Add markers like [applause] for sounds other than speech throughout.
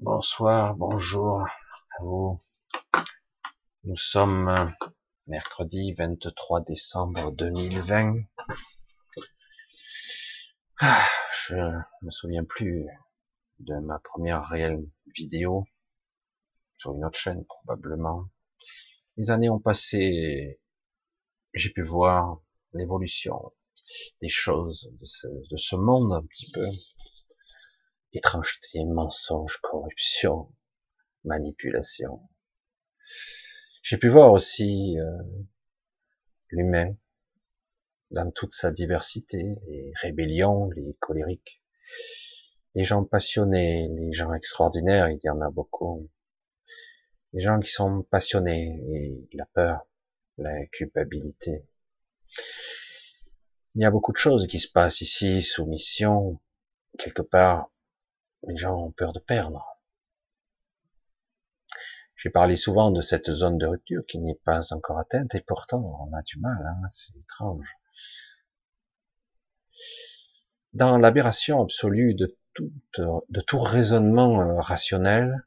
Bonsoir, bonjour à vous. Nous sommes mercredi 23 décembre 2020. Ah, je me souviens plus de ma première réelle vidéo sur une autre chaîne probablement. Les années ont passé, j'ai pu voir l'évolution des choses de ce, de ce monde un petit peu. Étrangeté, mensonge, corruption, manipulation. J'ai pu voir aussi euh, l'humain dans toute sa diversité, les rébellions, les colériques, les gens passionnés, les gens extraordinaires, il y en a beaucoup. Les gens qui sont passionnés et la peur, la culpabilité. Il y a beaucoup de choses qui se passent ici, soumission, quelque part, les gens ont peur de perdre. J'ai parlé souvent de cette zone de rupture qui n'est pas encore atteinte et pourtant on a du mal, hein, c'est étrange. Dans l'aberration absolue de tout, de tout raisonnement euh, rationnel,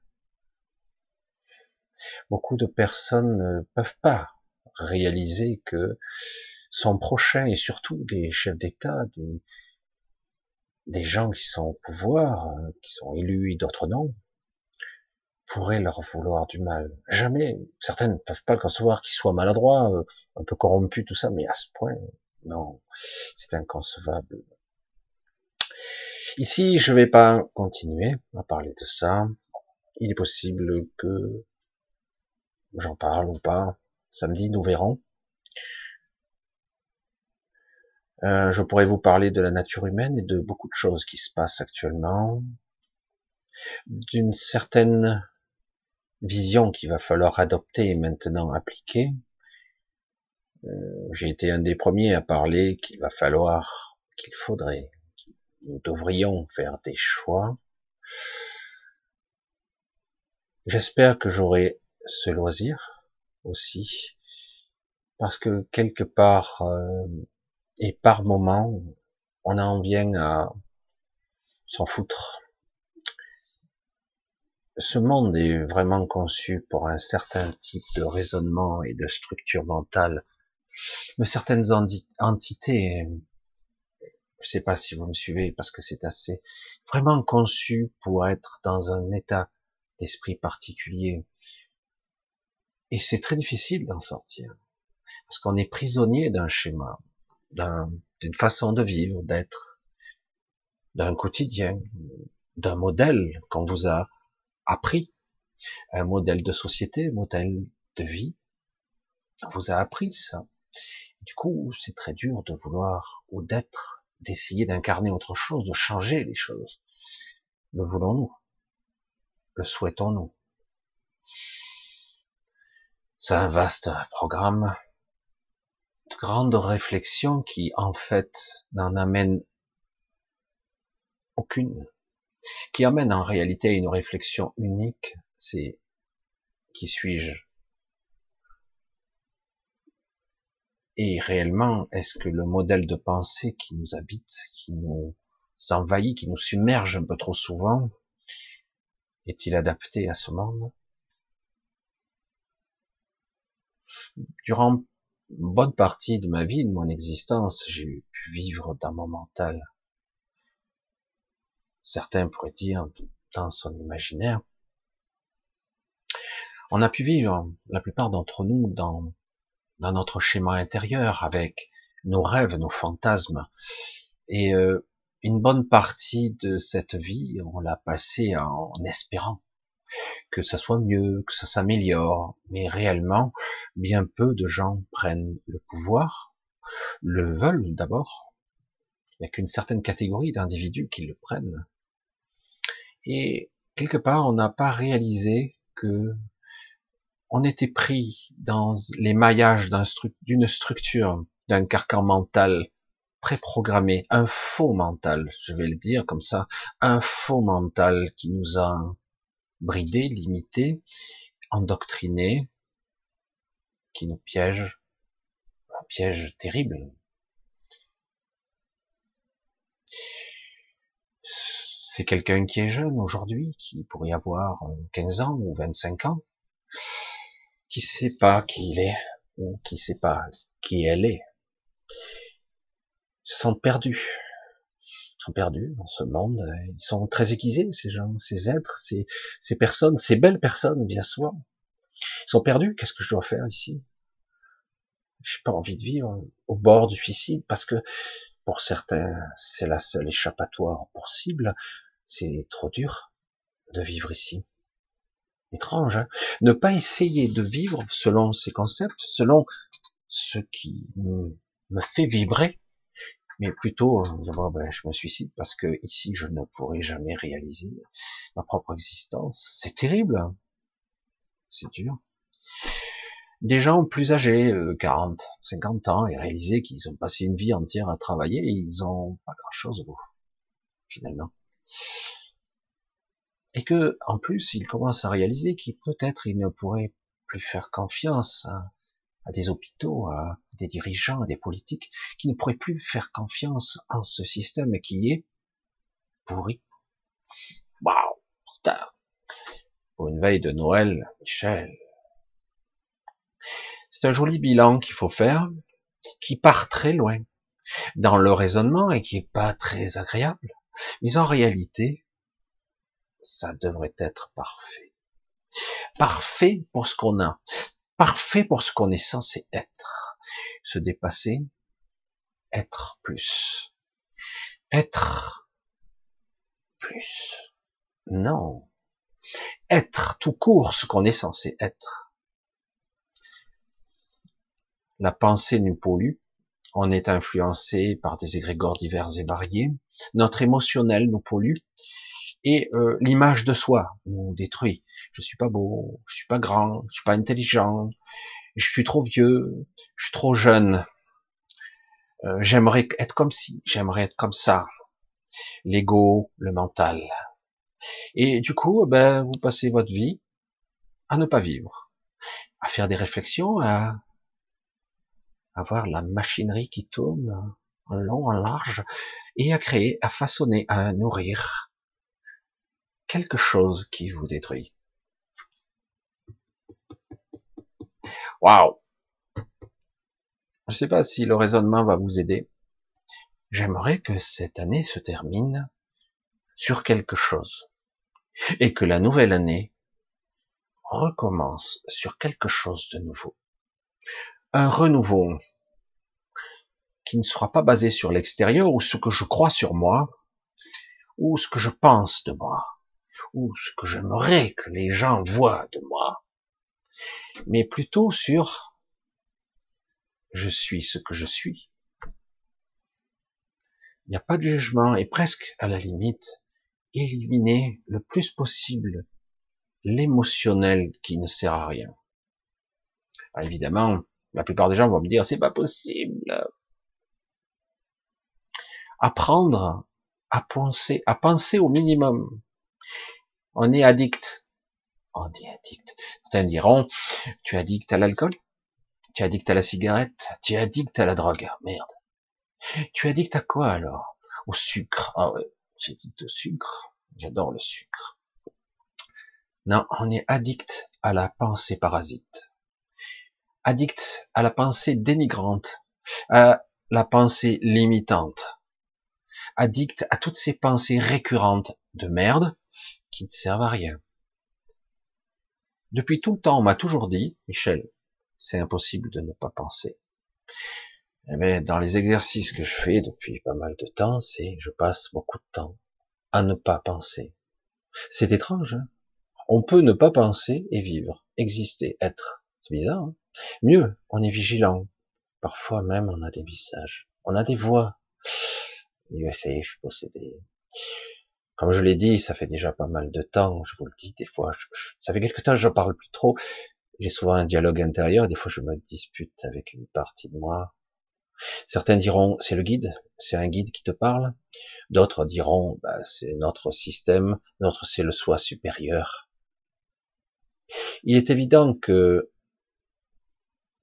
beaucoup de personnes ne peuvent pas réaliser que son prochain et surtout des chefs d'État, des, des gens qui sont au pouvoir, euh, qui sont élus et d'autres non, pourraient leur vouloir du mal. Jamais, certaines ne peuvent pas le concevoir qu'ils soient maladroits, euh, un peu corrompus, tout ça, mais à ce point, non, c'est inconcevable. Ici, je vais pas continuer à parler de ça. Il est possible que j'en parle ou pas. Samedi, nous verrons. Euh, je pourrais vous parler de la nature humaine et de beaucoup de choses qui se passent actuellement, d'une certaine vision qu'il va falloir adopter et maintenant appliquer. Euh, j'ai été un des premiers à parler qu'il va falloir, qu'il faudrait, nous devrions faire des choix. J'espère que j'aurai ce loisir aussi, parce que quelque part, euh, et par moment, on en vient à s'en foutre. Ce monde est vraiment conçu pour un certain type de raisonnement et de structure mentale, de certaines entités. Je sais pas si vous me suivez parce que c'est assez vraiment conçu pour être dans un état d'esprit particulier. Et c'est très difficile d'en sortir parce qu'on est prisonnier d'un schéma d'une façon de vivre, d'être, d'un quotidien, d'un modèle qu'on vous a appris, un modèle de société, un modèle de vie. On vous a appris ça. Du coup, c'est très dur de vouloir ou d'être, d'essayer d'incarner autre chose, de changer les choses. Le voulons-nous? Le souhaitons-nous? C'est un vaste programme de grandes réflexions qui, en fait, n'en amènent aucune, qui amène en réalité une réflexion unique, c'est qui suis-je? Et réellement, est-ce que le modèle de pensée qui nous habite, qui nous envahit, qui nous submerge un peu trop souvent, est-il adapté à ce monde? Durant une bonne partie de ma vie, de mon existence, j'ai pu vivre dans mon mental. Certains pourraient dire dans son imaginaire. On a pu vivre, la plupart d'entre nous, dans, notre schéma intérieur, avec nos rêves, nos fantasmes. Et euh, une bonne partie de cette vie, on l'a passée en espérant que ça soit mieux, que ça s'améliore, mais réellement, bien peu de gens prennent le pouvoir, le veulent d'abord. Il n'y a qu'une certaine catégorie d'individus qui le prennent. Et quelque part, on n'a pas réalisé que on était pris dans les maillages d'une structure, d'un carcan mental préprogrammé, un faux mental, je vais le dire comme ça, un faux mental qui nous a bridé, limité, endoctriné, qui nous piège, un piège terrible. C'est quelqu'un qui est jeune aujourd'hui, qui pourrait avoir 15 ans ou 25 ans, qui sait pas qui il est, ou qui sait pas qui elle est. Se sentent perdus. Perdus dans ce monde. Ils sont très aiguisés, ces gens, ces êtres, ces, personnes, ces belles personnes, bien souvent. Ils sont perdus. Qu'est-ce que je dois faire ici? J'ai pas envie de vivre au bord du suicide parce que pour certains, c'est la seule échappatoire possible. C'est trop dur de vivre ici. Étrange, hein? Ne pas essayer de vivre selon ces concepts, selon ce qui me fait vibrer, mais plutôt euh, ben, je me suicide parce que ici je ne pourrai jamais réaliser ma propre existence. C'est terrible, hein. c'est dur. Des gens plus âgés, 40, euh, 50 ans, et réaliser qu'ils ont passé une vie entière à travailler ils ont pas grand chose au finalement. Et que, en plus, ils commencent à réaliser qu'ils peut-être ils ne pourraient plus faire confiance à, à des hôpitaux, à des dirigeants, à des politiques, qui ne pourraient plus faire confiance en ce système qui est pourri. Waouh. Pour une veille de Noël, Michel. C'est un joli bilan qu'il faut faire, qui part très loin dans le raisonnement et qui est pas très agréable. Mais en réalité, ça devrait être parfait. Parfait pour ce qu'on a parfait pour ce qu'on est censé être. Se dépasser, être plus. Être plus. Non. Être tout court ce qu'on est censé être. La pensée nous pollue. On est influencé par des égrégores divers et variés. Notre émotionnel nous pollue. Et euh, l'image de soi nous détruit je suis pas beau, je suis pas grand, je suis pas intelligent, je suis trop vieux, je suis trop jeune. Euh, j'aimerais être comme ci, j'aimerais être comme ça. L'ego, le mental. Et du coup, ben, vous passez votre vie à ne pas vivre, à faire des réflexions, à avoir la machinerie qui tourne en long, en large, et à créer, à façonner, à nourrir quelque chose qui vous détruit. Waouh Je ne sais pas si le raisonnement va vous aider. J'aimerais que cette année se termine sur quelque chose et que la nouvelle année recommence sur quelque chose de nouveau. Un renouveau qui ne sera pas basé sur l'extérieur ou ce que je crois sur moi ou ce que je pense de moi ou ce que j'aimerais que les gens voient de moi mais plutôt sur je suis ce que je suis. Il n'y a pas de jugement et presque à la limite éliminer le plus possible l'émotionnel qui ne sert à rien. Ah, évidemment, la plupart des gens vont me dire c'est pas possible. Apprendre à penser, à penser au minimum. On est addict dit addict. Certains diront, tu es addict à l'alcool, tu es addict à la cigarette, tu es addict à la drogue? Merde. Tu es addict à quoi alors? Au sucre. Ah ouais, j'ai dit au sucre. J'adore le sucre. Non, on est addict à la pensée parasite. Addict à la pensée dénigrante, à la pensée limitante. Addict à toutes ces pensées récurrentes de merde qui ne servent à rien. Depuis tout le temps, on m'a toujours dit, Michel, c'est impossible de ne pas penser. Mais eh dans les exercices que je fais depuis pas mal de temps, c'est je passe beaucoup de temps à ne pas penser. C'est étrange. Hein on peut ne pas penser et vivre, exister, être. C'est bizarre. Hein Mieux, on est vigilant. Parfois même, on a des visages, on a des voix. USA, je suis possédé. Comme je l'ai dit, ça fait déjà pas mal de temps, je vous le dis, des fois, ça fait quelque temps que je parle plus trop. J'ai souvent un dialogue intérieur, des fois je me dispute avec une partie de moi. Certains diront, c'est le guide, c'est un guide qui te parle. D'autres diront, bah, c'est notre système, notre c'est le soi supérieur. Il est évident que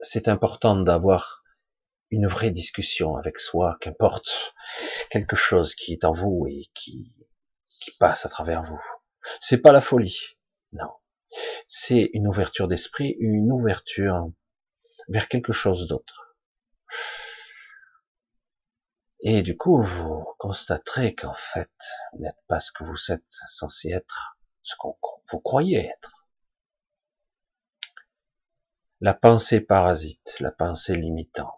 c'est important d'avoir une vraie discussion avec soi, qu'importe quelque chose qui est en vous et qui qui passe à travers vous. C'est pas la folie, non. C'est une ouverture d'esprit, une ouverture vers quelque chose d'autre. Et du coup, vous constaterez qu'en fait, vous n'êtes pas ce que vous êtes censé être, ce que vous croyez être. La pensée parasite, la pensée limitante,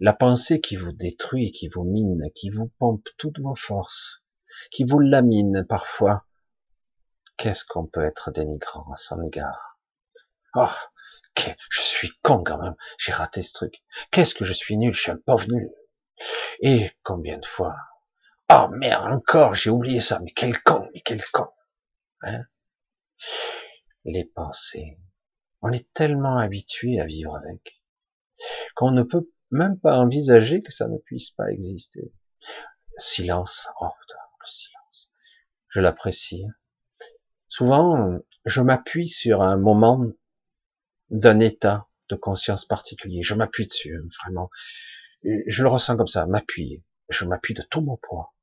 la pensée qui vous détruit, qui vous mine, qui vous pompe toutes vos forces, qui vous lamine parfois. Qu'est-ce qu'on peut être dénigrant à son égard? Oh, je suis con quand même, j'ai raté ce truc. Qu'est-ce que je suis nul, je suis un pauvre nul. Et combien de fois? Oh merde, encore, j'ai oublié ça, mais quel con, mais quel con. Hein? Les pensées. On est tellement habitué à vivre avec qu'on ne peut même pas envisager que ça ne puisse pas exister. Silence, oh le silence. Je l'apprécie. Souvent, je m'appuie sur un moment d'un état de conscience particulier. Je m'appuie dessus, vraiment. Je le ressens comme ça, m'appuyer. Je m'appuie de tout mon poids.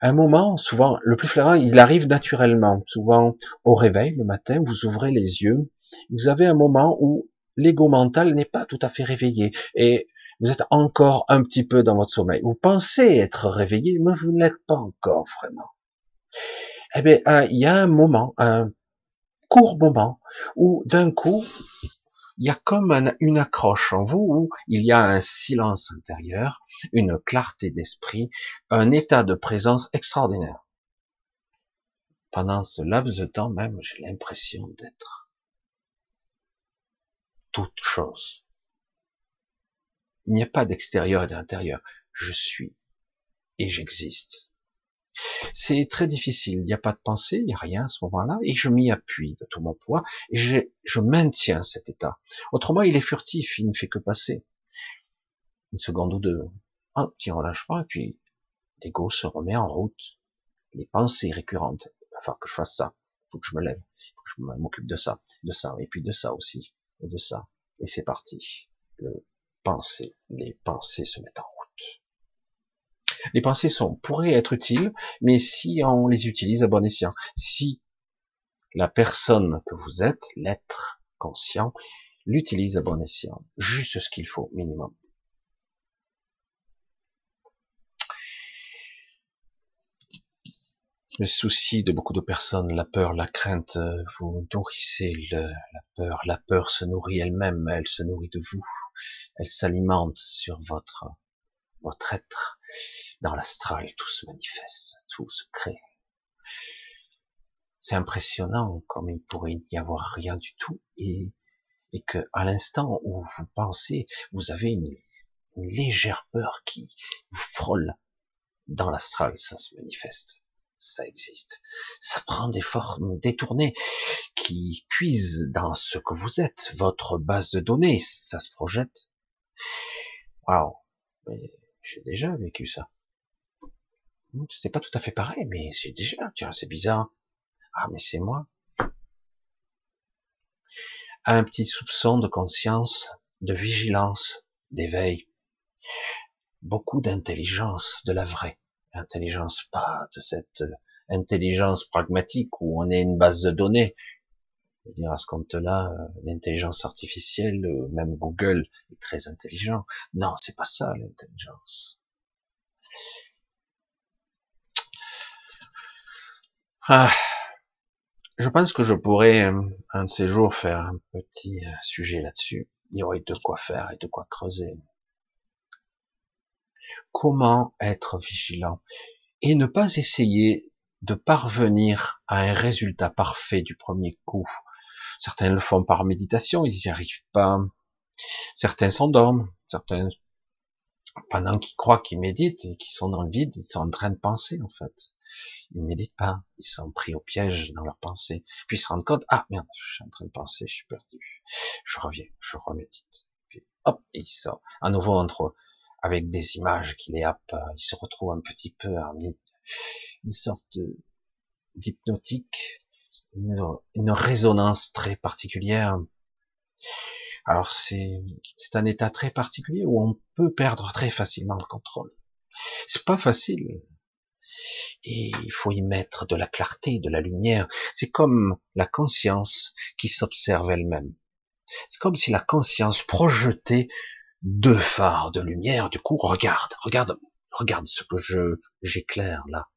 Un moment, souvent, le plus flagrant, il arrive naturellement. Souvent, au réveil, le matin, vous ouvrez les yeux. Vous avez un moment où l'ego mental n'est pas tout à fait réveillé et vous êtes encore un petit peu dans votre sommeil. Vous pensez être réveillé, mais vous ne l'êtes pas encore vraiment. Eh bien, euh, il y a un moment, un court moment, où d'un coup, il y a comme une accroche en vous, où il y a un silence intérieur, une clarté d'esprit, un état de présence extraordinaire. Pendant ce laps de temps même, j'ai l'impression d'être toute chose. Il n'y a pas d'extérieur et d'intérieur. Je suis et j'existe. C'est très difficile. Il n'y a pas de pensée, il n'y a rien à ce moment-là, et je m'y appuie de tout mon poids, et je, maintiens cet état. Autrement, il est furtif, il ne fait que passer. Une seconde ou deux. Un petit relâchement, et puis l'ego se remet en route. Les pensées récurrentes. Il va falloir que je fasse ça. Il faut que je me lève. Il faut que je m'occupe de ça, de ça, et puis de ça aussi et de ça. Et c'est parti. Pensée, les pensées se mettent en route. Les pensées sont, pourraient être utiles, mais si on les utilise à bon escient, si la personne que vous êtes, l'être conscient, l'utilise à bon escient, juste ce qu'il faut, minimum. Le souci de beaucoup de personnes, la peur, la crainte, euh, vous nourrissez la peur. La peur se nourrit elle-même, elle se nourrit de vous. Elle s'alimente sur votre, votre être. Dans l'astral, tout se manifeste, tout se crée. C'est impressionnant comme il pourrait y avoir rien du tout et, et que à l'instant où vous pensez, vous avez une, une légère peur qui vous frôle. Dans l'astral, ça se manifeste ça existe. Ça prend des formes détournées qui puisent dans ce que vous êtes, votre base de données, ça se projette. Waouh, j'ai déjà vécu ça. C'était pas tout à fait pareil, mais c'est déjà, tiens, c'est bizarre. Ah, mais c'est moi. Un petit soupçon de conscience, de vigilance, d'éveil. Beaucoup d'intelligence, de la vraie intelligence, pas de cette euh, intelligence pragmatique où on est une base de données. Je veux dire, à ce compte-là, euh, l'intelligence artificielle, euh, même Google est très intelligent. Non, c'est pas ça l'intelligence. Ah, je pense que je pourrais un de ces jours faire un petit sujet là-dessus. Il y aurait de quoi faire et de quoi creuser comment être vigilant et ne pas essayer de parvenir à un résultat parfait du premier coup. Certains le font par méditation, ils n'y arrivent pas. Certains s'endorment, certains, pendant qu'ils croient qu'ils méditent et qu'ils sont dans le vide, ils sont en train de penser, en fait. Ils méditent pas, ils sont pris au piège dans leur pensée. Puis ils se rendent compte, ah merde, je suis en train de penser, je suis perdu. Je reviens, je remédite. Puis hop, ils sortent à nouveau entre avec des images qui les happent, il se retrouve un petit peu en une sorte d'hypnotique, une, résonance très particulière. Alors c'est c'est un état très particulier où on peut perdre très facilement le contrôle. C'est pas facile. Et il faut y mettre de la clarté, de la lumière. C'est comme la conscience qui s'observe elle-même. C'est comme si la conscience projetait deux phares de lumière. Du coup, regarde, regarde, regarde ce que je j'éclaire là.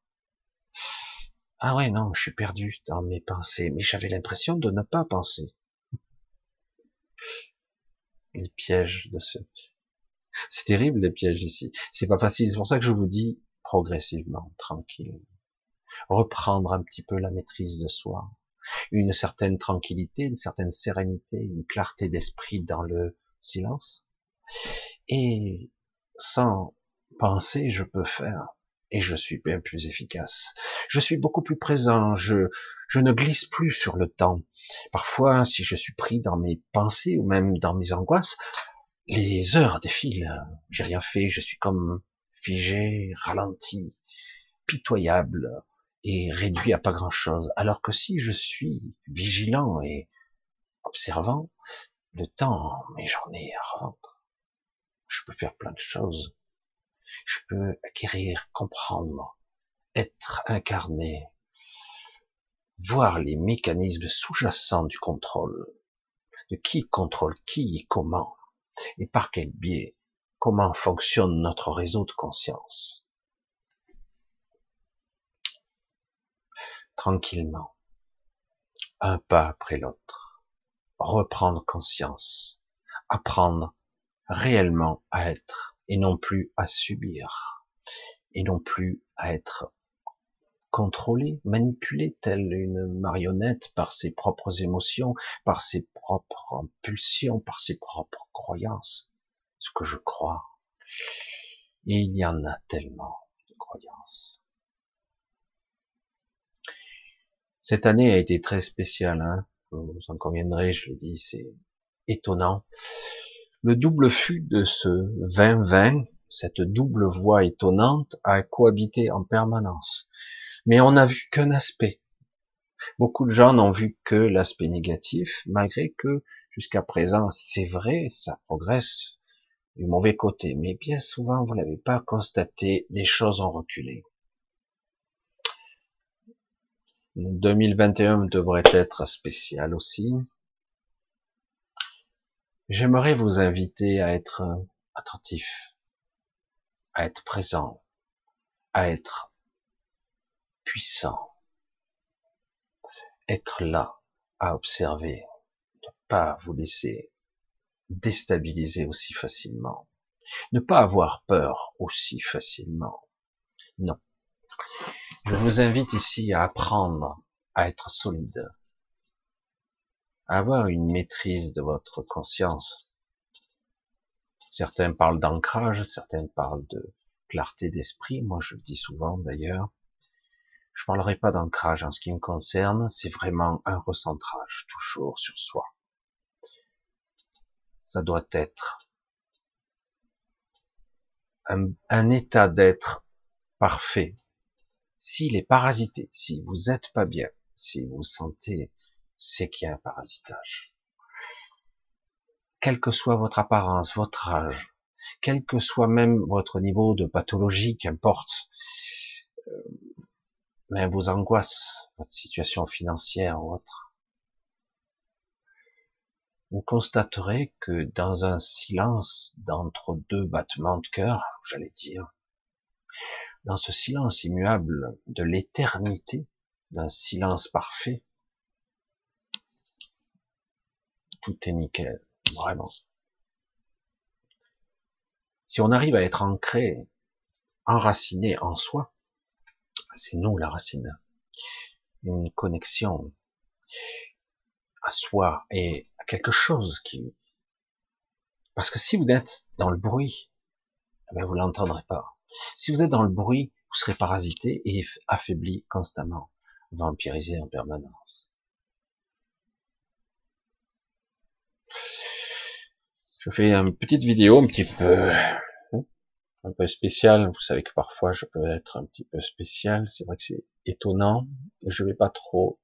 Ah ouais, non, je suis perdu dans mes pensées, mais j'avais l'impression de ne pas penser. Les pièges de ce... C'est terrible les pièges ici. C'est pas facile. C'est pour ça que je vous dis progressivement, tranquille. Reprendre un petit peu la maîtrise de soi. Une certaine tranquillité, une certaine sérénité, une clarté d'esprit dans le silence. Et sans penser, je peux faire et je suis bien plus efficace. Je suis beaucoup plus présent, je, ne glisse plus sur le temps. Parfois, si je suis pris dans mes pensées ou même dans mes angoisses, les heures défilent. J'ai rien fait, je suis comme figé, ralenti, pitoyable et réduit à pas grand chose. Alors que si je suis vigilant et observant, le temps, j'en ai à. Je peux faire plein de choses je peux acquérir, comprendre, être incarné, voir les mécanismes sous-jacents du contrôle, de qui contrôle qui et comment, et par quel biais, comment fonctionne notre réseau de conscience. Tranquillement, un pas après l'autre, reprendre conscience, apprendre réellement à être et non plus à subir, et non plus à être contrôlé, manipulé, telle une marionnette par ses propres émotions, par ses propres pulsions, par ses propres croyances, ce que je crois. Et il y en a tellement de croyances. Cette année a été très spéciale, hein vous en conviendrez, je le dis, c'est étonnant. Le double fût de ce 2020, cette double voie étonnante, a cohabité en permanence. Mais on n'a vu qu'un aspect. Beaucoup de gens n'ont vu que l'aspect négatif, malgré que jusqu'à présent, c'est vrai, ça progresse du mauvais côté. Mais bien souvent, vous n'avez pas constaté, des choses ont reculé. 2021 devrait être spécial aussi. J'aimerais vous inviter à être attentif, à être présent, à être puissant, être là, à observer, ne pas vous laisser déstabiliser aussi facilement, ne pas avoir peur aussi facilement. Non. Je vous invite ici à apprendre à être solide, avoir une maîtrise de votre conscience. Certains parlent d'ancrage, certains parlent de clarté d'esprit. Moi, je le dis souvent d'ailleurs. Je parlerai pas d'ancrage en ce qui me concerne. C'est vraiment un recentrage, toujours sur soi. Ça doit être un, un état d'être parfait. S'il est parasité, si vous êtes pas bien, si vous sentez c'est qu'il y a un parasitage. Quelle que soit votre apparence, votre âge, quel que soit même votre niveau de pathologie, qu'importe, euh, même vos angoisses, votre situation financière ou autre, vous constaterez que dans un silence d'entre deux battements de cœur, j'allais dire, dans ce silence immuable de l'éternité, d'un silence parfait, tout est nickel, vraiment. Si on arrive à être ancré, enraciné en soi, c'est nous la racine. Une connexion à soi et à quelque chose qui... Parce que si vous êtes dans le bruit, eh ben vous l'entendrez pas. Si vous êtes dans le bruit, vous serez parasité et affaibli constamment, vampirisé en permanence. Je fais une petite vidéo un petit peu un peu spéciale. Vous savez que parfois je peux être un petit peu spécial. C'est vrai que c'est étonnant. Je vais pas trop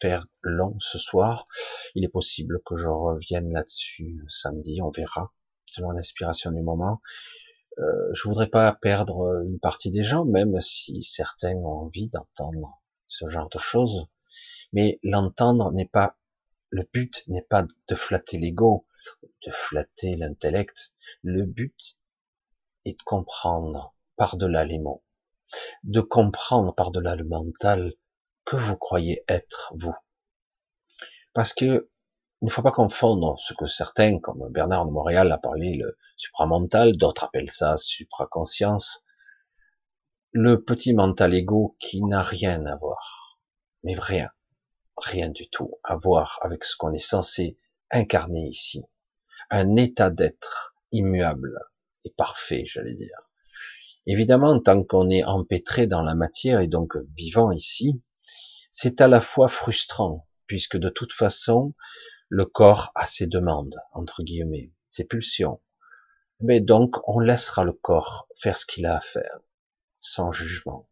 faire long ce soir. Il est possible que je revienne là-dessus samedi. On verra selon l'inspiration du moment. Euh, je voudrais pas perdre une partie des gens, même si certains ont envie d'entendre ce genre de choses. Mais l'entendre n'est pas, le but n'est pas de flatter l'ego, de flatter l'intellect. Le but est de comprendre par-delà les mots, de comprendre par-delà le mental que vous croyez être vous. Parce que il ne faut pas confondre ce que certains, comme Bernard de Montréal a parlé, le supramental, d'autres appellent ça supraconscience, le petit mental ego qui n'a rien à voir, mais rien, rien du tout à voir avec ce qu'on est censé incarner ici. Un état d'être immuable et parfait, j'allais dire. Évidemment, tant qu'on est empêtré dans la matière et donc vivant ici, c'est à la fois frustrant, puisque de toute façon, le corps a ses demandes, entre guillemets, ses pulsions. Mais donc, on laissera le corps faire ce qu'il a à faire, sans jugement.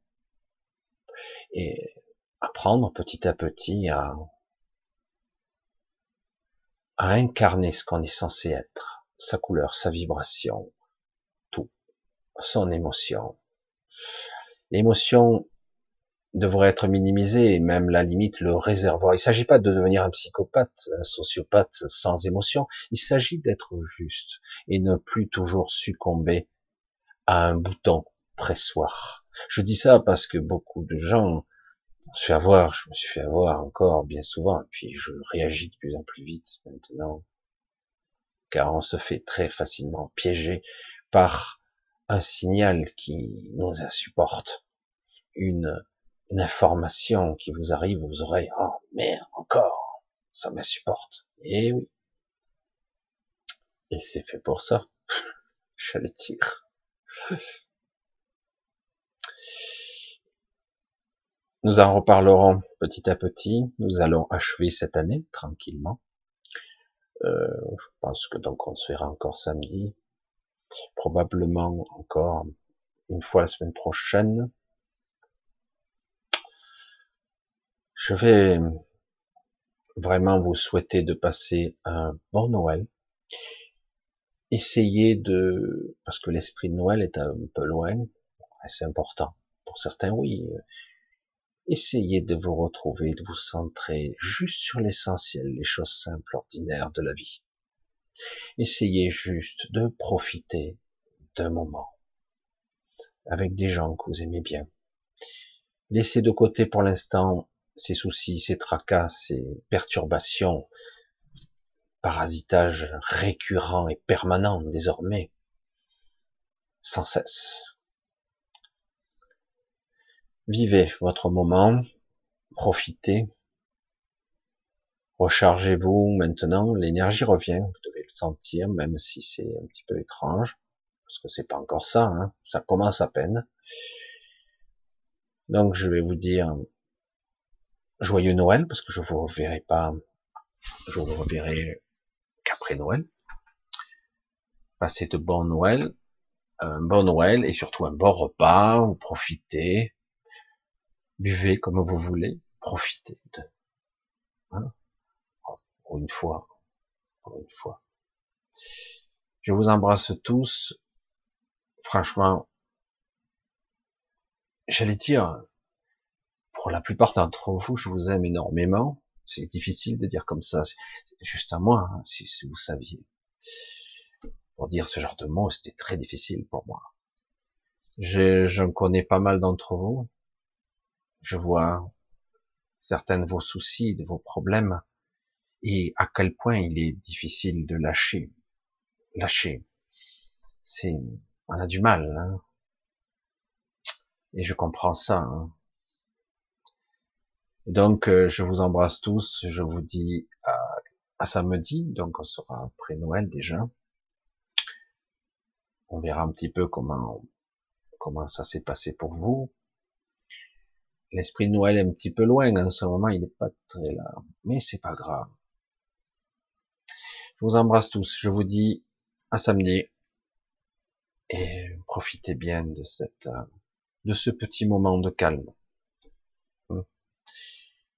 Et apprendre petit à petit à, à incarner ce qu'on est censé être, sa couleur, sa vibration, tout, son émotion. L'émotion devrait être minimisé et même la limite le réservoir. Il ne s'agit pas de devenir un psychopathe, un sociopathe sans émotion. Il s'agit d'être juste et ne plus toujours succomber à un bouton pressoir. Je dis ça parce que beaucoup de gens se fait avoir, je me suis fait avoir encore bien souvent, et puis je réagis de plus en plus vite maintenant, car on se fait très facilement piéger par un signal qui nous insupporte, une une information qui vous arrive aux oreilles. Oh merde, encore, ça m'insupporte. Et eh oui. Et c'est fait pour ça. [laughs] J'allais dire. Nous en reparlerons petit à petit. Nous allons achever cette année tranquillement. Euh, je pense que donc on se verra encore samedi, probablement encore une fois la semaine prochaine. Je vais vraiment vous souhaiter de passer un bon Noël. Essayez de, parce que l'esprit de Noël est un peu loin, c'est important. Pour certains, oui. Essayez de vous retrouver, de vous centrer juste sur l'essentiel, les choses simples, ordinaires de la vie. Essayez juste de profiter d'un moment avec des gens que vous aimez bien. Laissez de côté pour l'instant ces soucis, ces tracas, ces perturbations, parasitage récurrent et permanent désormais, sans cesse. Vivez votre moment, profitez, rechargez-vous maintenant, l'énergie revient, vous devez le sentir, même si c'est un petit peu étrange, parce que c'est pas encore ça, hein, ça commence à peine. Donc je vais vous dire joyeux Noël, parce que je vous reverrai pas, je vous reverrai qu'après Noël. Passez de bons Noël, un bon Noël et surtout un bon repas, profitez, buvez comme vous voulez, profitez de, hein, pour une fois, une fois. Je vous embrasse tous, franchement, j'allais dire, pour la plupart d'entre vous, je vous aime énormément. C'est difficile de dire comme ça. C'est juste à moi, hein, si, vous saviez. Pour dire ce genre de mots, c'était très difficile pour moi. Je, je connais pas mal d'entre vous. Je vois certains de vos soucis, de vos problèmes, et à quel point il est difficile de lâcher. Lâcher. C'est, on a du mal. Hein. Et je comprends ça. Hein. Donc, euh, je vous embrasse tous. Je vous dis à, à samedi. Donc, on sera après Noël déjà. On verra un petit peu comment comment ça s'est passé pour vous. L'esprit de Noël est un petit peu loin en ce moment. Il n'est pas très là, mais c'est pas grave. Je vous embrasse tous. Je vous dis à samedi et profitez bien de cette de ce petit moment de calme.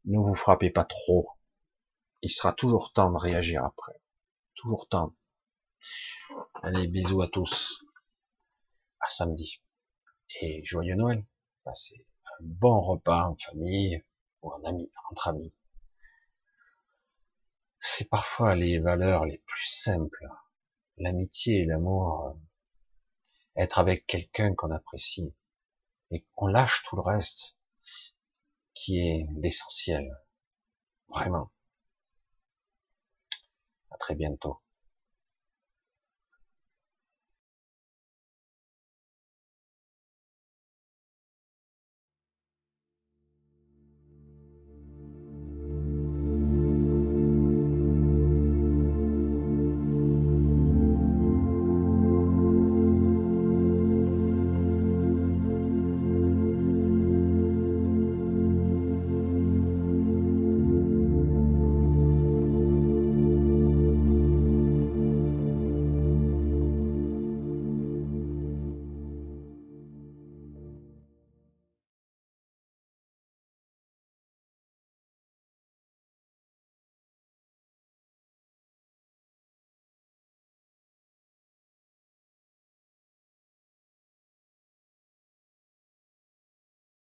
Ne vous frappez pas trop. Il sera toujours temps de réagir après. Toujours temps. Allez, bisous à tous. à samedi. Et joyeux Noël. Passez bon repas en famille ou en ami, entre amis. C'est parfois les valeurs les plus simples. L'amitié et l'amour. Euh, être avec quelqu'un qu'on apprécie. Et qu'on lâche tout le reste qui est l'essentiel. Vraiment. À très bientôt.